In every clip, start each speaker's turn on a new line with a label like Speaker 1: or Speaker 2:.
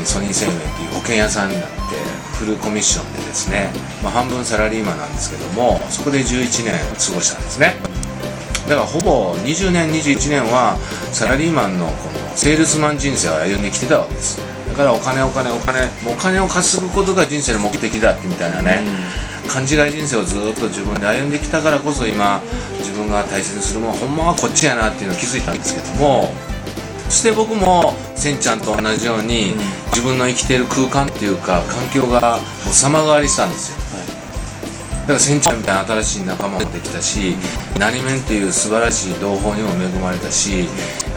Speaker 1: ーソニー生命っていう保険屋さんになってフルコミッションでですね、まあ、半分サラリーマンなんですけどもそこで11年過ごしたんですね。だからほぼ20年21年はサラリーマンのこのセールスマン人生を歩んできてたわけです。だからお金お金お金もうお金を稼ぐことが人生の目的だってみたいなね、勘違い人生をずっと自分で歩んできたからこそ今自分が大切にするものほんまはこっちやなっていうのを気づいたんですけどもそして僕もせんちゃんと同じように、自分の生きている空間っていうか環境がもう様変わりしたんですよ。だからせんちゃんみたいな新しい仲間もできたし何面っていう素晴らしい同胞にも恵まれたし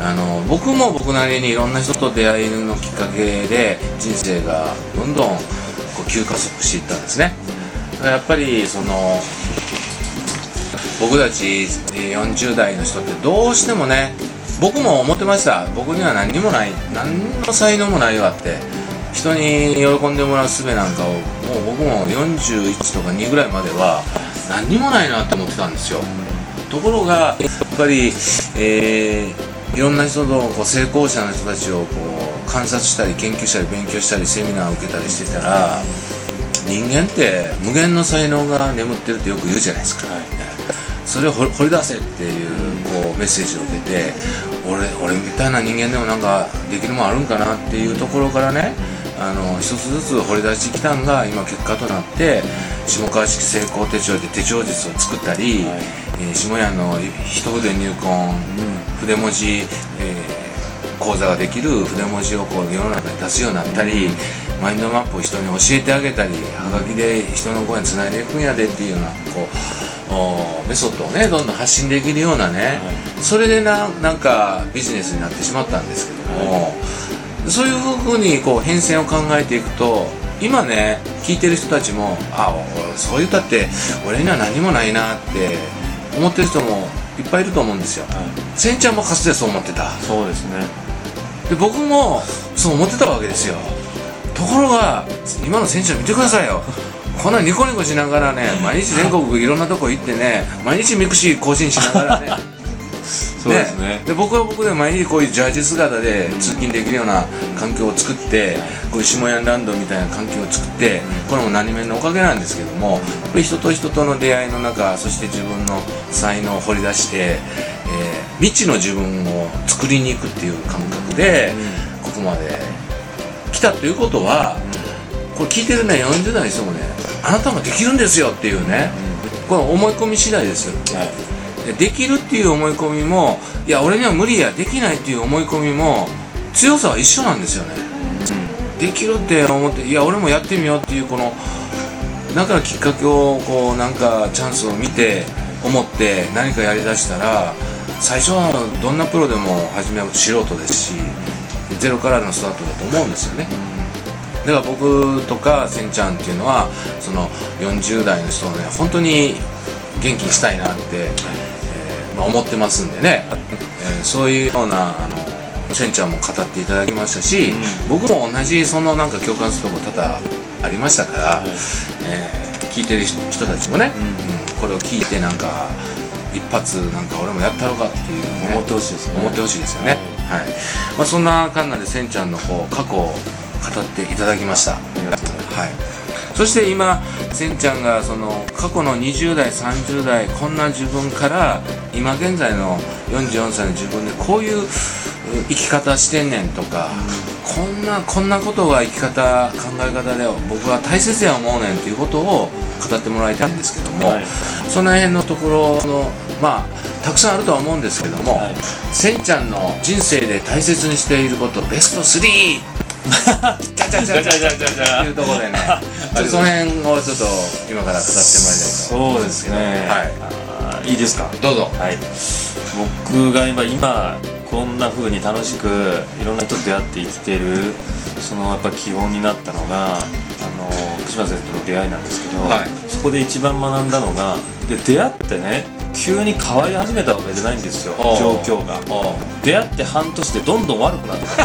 Speaker 1: あの僕も僕なりにいろんな人と出会いのきっかけで人生がどんどんこう急加速していったんですね。だからやっぱりその僕たち40代の人ってどうしてもね僕も思ってました。僕には何にもない何の才能もないわって人に喜んでもらう術なんかをもう僕も41とか2ぐらいまでは何にもないなって思ってたんですよ。ところがやっぱり、えー、いろんな人のこう成功者の人たちをこう観察したり研究したり勉強したりセミナーを受けたりしてたら人間って無限の才能が眠ってるってよく言うじゃないですか、それを掘り出せっていうこうメッセージを受けて俺俺みたいな人間でもなんかできるもんあるんかなっていうところからねあの一つずつ掘り出してきたんが今結果となって下川式成功手帳で手帳術を作ったり、はい、えー、下屋の一筆入魂、うん、筆文字、えー、講座ができる筆文字をこう世の中に出すようになったり、マインドマップを人に教えてあげたりはがきで人の声につないでいくんやでっていうようなこうメソッドをねどんどん発信できるようなね、はい、それでななんかビジネスになってしまったんですけども、はいそういうふうにこう変遷を考えていくと今ね聞いてる人たちもあそう言ったって俺には何もないなって思ってる人もいっぱいいると思うんですよ、はい、せんちゃんもかつてそう思ってた。
Speaker 2: そうですね。
Speaker 1: で僕もそう思ってたわけですよ。ところが今のせんちゃん見てくださいよこんなニコニコしながらね毎日全国いろんなとこ行ってね毎日ミクシー更新しながらね。
Speaker 2: そうですね。
Speaker 1: で僕は僕で毎日こういうジャージ姿で通勤できるような環境を作って、こういう下屋ランドみたいな環境を作って、これも何面のおかげなんですけども人と人との出会いの中そして自分の才能を掘り出して、えー、未知の自分を作りに行くっていう感覚で、ここまで来たということは、これ聞いてるね40代の人もねあなたもできるんですよっていうね、これ思い込み次第ですよ、はい。できるっていう思い込みもいや俺には無理やできないっていう思い込みも強さは一緒なんですよね、うん、できるって思っていや俺もやってみようっていうこのだからきっかけをこうなんかチャンスを見て思って何かやりだしたら最初はどんなプロでも初めは素人ですしゼロからのスタートだと思うんですよねだから僕とかせんちゃんっていうのはその40代の人をね本当に元気にしたいなって、まあ、思ってますんでね、えー、そういうようなあのせんちゃんも語っていただきましたし、うん、僕も同じそのなんか共感するとこ多々ありましたから、えー、聞いてる人たちもね、うん、これを聞いてなんか一発なんか俺もやったろかっていう、
Speaker 2: ね、思ってほしいです
Speaker 1: ね。思ってほしいですよね、はい、はい、まあ、そんなかんなでせんちゃんのこう過去を語っていただきました。はい。そして今せんちゃんがその過去の20代30代こんな自分から今現在の44歳の自分でこういう生き方してんねんとか、こんなこんなことが生き方考え方で僕は大切や思うねんっていうことを語ってもらいたいんですけども、はい、その辺のところのまあたくさんあるとは思うんですけども、はい、せんちゃんの人生で大切にしていることベスト3じゃじゃじゃじゃじゃじゃっていうところでねちょっとその辺をちょっと今から語ってもらいたい
Speaker 2: そうですねはいいいですか
Speaker 1: どうぞ
Speaker 2: はい僕が今今こんなふうに楽しくいろんな人と出会って生きてるそのやっぱ基本になったのがあの福島先生との出会いなんですけど、はい、そこで一番学んだのがで出会ってね急に変わり始めたわけじゃないんですよ状況が。出会って半年でどんどん悪くなってた。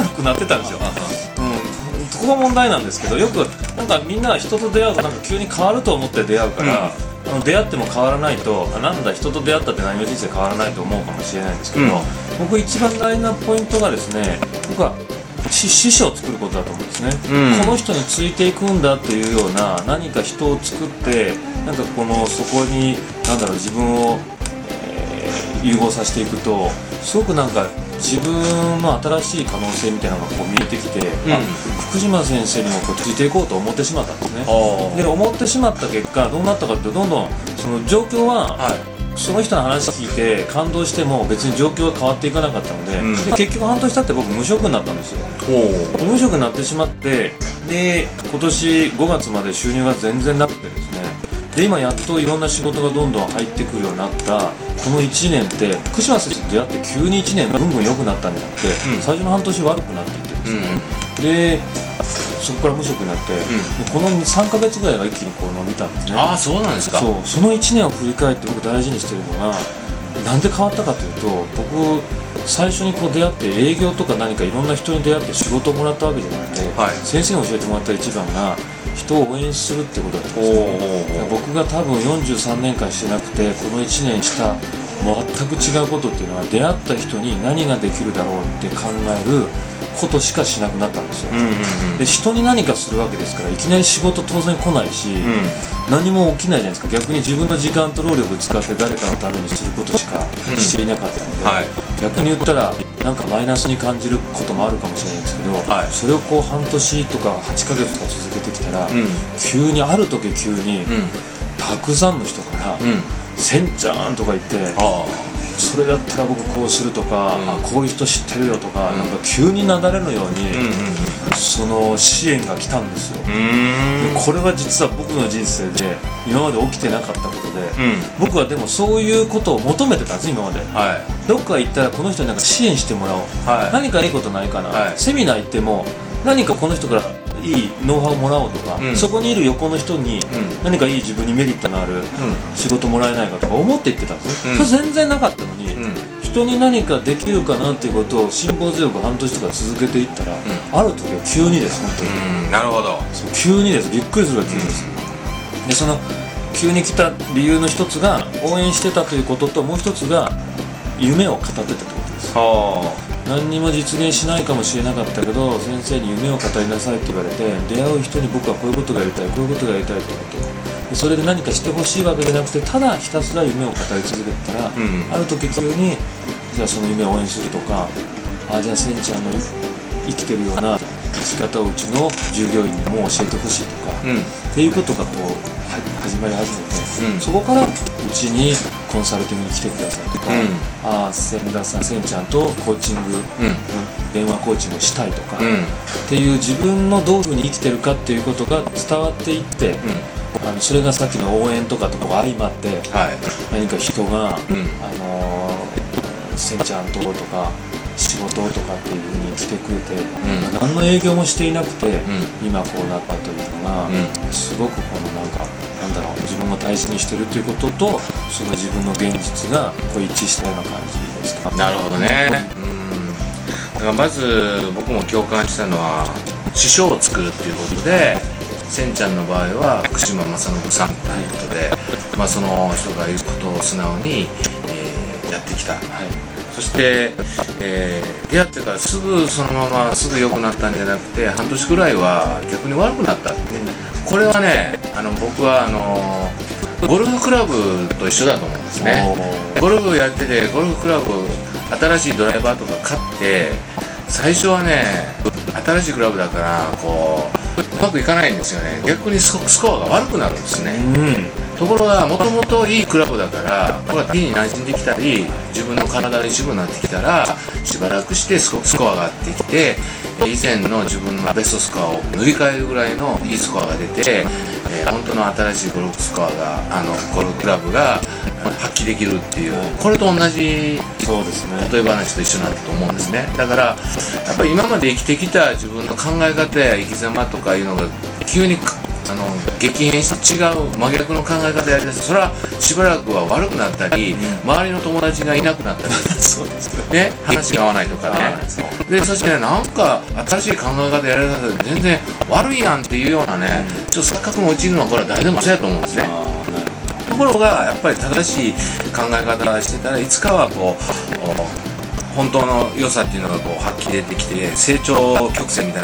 Speaker 2: 悪くなってたんですよ、うん、そこが問題なんですけどよくなんかみんな人と出会うとなんか急に変わると思って出会うから、うん、出会っても変わらないとなんだ人と出会ったって何も人生変わらないと思うかもしれないんですけど、うん、僕一番大事なポイントがですね僕は師師匠を作ることだと思うんですね、
Speaker 1: うん。
Speaker 2: この人についていくんだっていうような何か人を作ってなんかこのそこに何だろう自分を、えー融合させていくとすごくなんか自分の新しい可能性みたいなのがこう見えてきて、あ福島先生にもこうついていこうと思ってしまったんですね。
Speaker 1: あ
Speaker 2: で思ってしまった結果どうなったかってどんどんその状況は
Speaker 1: はい。
Speaker 2: その人の話聞いて感動しても別に状況が変わっていかなかったので,、
Speaker 1: うん。
Speaker 2: で結局半年経って僕無職になったんですよ。
Speaker 1: お
Speaker 2: 無職になってしまってで今年5月まで収入が全然なくてで今やっといろんな仕事がどんどん入ってくるようになったこの1年って福島先生と出会って急に1年ぐんぐん良くなったんじゃなくて、
Speaker 1: うん。
Speaker 2: 最初の半年悪くなっていってです
Speaker 1: うん
Speaker 2: ね、でそこから無職になって、でこの3ヶ月ぐらいが一気にこう伸びたんですね。
Speaker 1: ああそうなんですか。
Speaker 2: そう。その1年を振り返って僕大事にしてるのがなんで変わったかというと僕最初にこう出会って営業とか何かいろんな人に出会って仕事をもらったわけじゃなくて、
Speaker 1: はい。
Speaker 2: 先生に教えてもらった一番が人を応援するってことだったん
Speaker 1: お
Speaker 2: ですね
Speaker 1: お
Speaker 2: 僕が多分43年間してなくてこの1年した全く違うことっていうのは出会った人に何ができるだろうって考えることしかしなくなったんですよ、
Speaker 1: うんうんうん。
Speaker 2: で人に何かするわけですからいきなり仕事当然来ないし、
Speaker 1: う
Speaker 2: 何も起きないじゃないですか。逆に自分の時間と労力を使って誰かのためにすることしか
Speaker 1: うん。
Speaker 2: していなかったので、
Speaker 1: はい。
Speaker 2: 逆に言ったらなんかマイナスに感じることもあるかもしれないですけど、
Speaker 1: はい。
Speaker 2: それをこう半年とか8ヶ月とか続けてきたら、
Speaker 1: うん。
Speaker 2: 急にある時急に、
Speaker 1: うん。
Speaker 2: たくさんの人から
Speaker 1: うん「
Speaker 2: せんちゃん」とか言って
Speaker 1: あ
Speaker 2: それだったら僕こうするとか、
Speaker 1: うん。
Speaker 2: あこういう人知ってるよとか、
Speaker 1: うん。
Speaker 2: なんか急になだれのように、
Speaker 1: あうんうん。
Speaker 2: その支援が来たんですよ、でこれは実は僕の人生で今まで起きてなかったことで、
Speaker 1: うん。
Speaker 2: 僕はでもそういうことを求めてたんです今まで。
Speaker 1: はい。
Speaker 2: どっか行ったらこの人になんか支援してもらおう、
Speaker 1: はい。
Speaker 2: 何かいいことないかな、
Speaker 1: はい。
Speaker 2: セミナー行っても何かこの人からいいノウハウもらおうとか、
Speaker 1: うん。
Speaker 2: そこにいる横の人に
Speaker 1: ん。
Speaker 2: 何かいい自分にメリットのある仕事もらえないかとか思って言ってたんですよ、
Speaker 1: うん。
Speaker 2: それ全然なかったのに、
Speaker 1: うん。
Speaker 2: 人に何かできるかなっていうことを辛抱強く半年とか続けていったら、ある時は急にです本当に、
Speaker 1: うん。なるほど。
Speaker 2: そう急にです。びっくりするぐらい急にです、でその急に来た理由の一つが応援してたということともう一つが夢を語ってたってことです。
Speaker 1: は
Speaker 2: 何にも実現しないかもしれなかったけど先生に夢を語りなさいって言われて出会う人に僕はこういうことがやりたいこういうことがやりたいって。ことでそれで何かしてほしいわけじゃなくてただひたすら夢を語り続けてたら、
Speaker 1: うん。
Speaker 2: ある時急にじゃあその夢を応援するとかあじゃあせんちゃんの生きてるような生き方をうちの従業員にも教えてほしいとか、
Speaker 1: うん。
Speaker 2: っていうことがこうは始まり始めて、
Speaker 1: うん。
Speaker 2: そこからうちにコンサルティングに来てくださいとか、
Speaker 1: うん。
Speaker 2: ああ千田さん千ちゃんとコーチング、
Speaker 1: うん。
Speaker 2: 電話コーチングしたいとか、
Speaker 1: うん。
Speaker 2: っていう自分のどういうふうに生きてるかっていうことが伝わっていって、あのそれがさっきの応援とかと相まって
Speaker 1: はい。
Speaker 2: 何か人が、
Speaker 1: うん。
Speaker 2: あのー、せんちゃんとことか仕事とかっていうふうに来てくれて、
Speaker 1: ん。
Speaker 2: 何の営業もしていなくて、
Speaker 1: ん。
Speaker 2: 今こうなったというのが、
Speaker 1: う
Speaker 2: すごくこのなんかなんだろう自分を大事にしてるということとその自分の現実がこう一致したような感じですか？
Speaker 1: なるほどね。うん。だからまず僕も共感したのは師匠を作るっていうことでせんちゃんの場合は福島正信さんということで、まあ、その人が言うことを素直に、えーやってきた、そして、えー出会ってからすぐそのまますぐ良くなったんじゃなくて半年くらいは逆に悪くなった。ってこれはねあの僕はあのゴルフクラブと一緒だと思うんですね。ゴルフやっててゴルフクラブ新しいドライバーとか買って最初はね新しいクラブだからこううまくいかないんですよね。逆にスコアが悪くなるんですね。
Speaker 2: うん
Speaker 1: ところがもともといいクラブだからこれは T に馴染んできたり自分の体の一部になってきたらしばらくしてスコスコアが上がってきて以前の自分のベストスコアを塗り替えるぐらいのいいスコアが出て、えー本当の新しいゴルフスコアがあのゴルフクラブが発揮できるっていう。これと同じ
Speaker 2: そうですね。
Speaker 1: 例え話と一緒なんだと思うんですね。だからやっぱり今まで生きてきた自分の考え方や生き様とかいうのが急にあの激変して違う真逆の考え方やりだす。それはしばらくは悪くなったり周りの友達がいなくなったり。
Speaker 2: そうです
Speaker 1: ね。話が合わないとかね。でそしてねなんか新しい考え方やりだすと全然悪いやんっていうようなねちょっと錯覚に陥るのはこれは誰でもそうやと思うんですねころがやっぱり正しい考え方してたらいつかはこう本当の良さっていうのがこう発揮出てきて成長曲線みたいな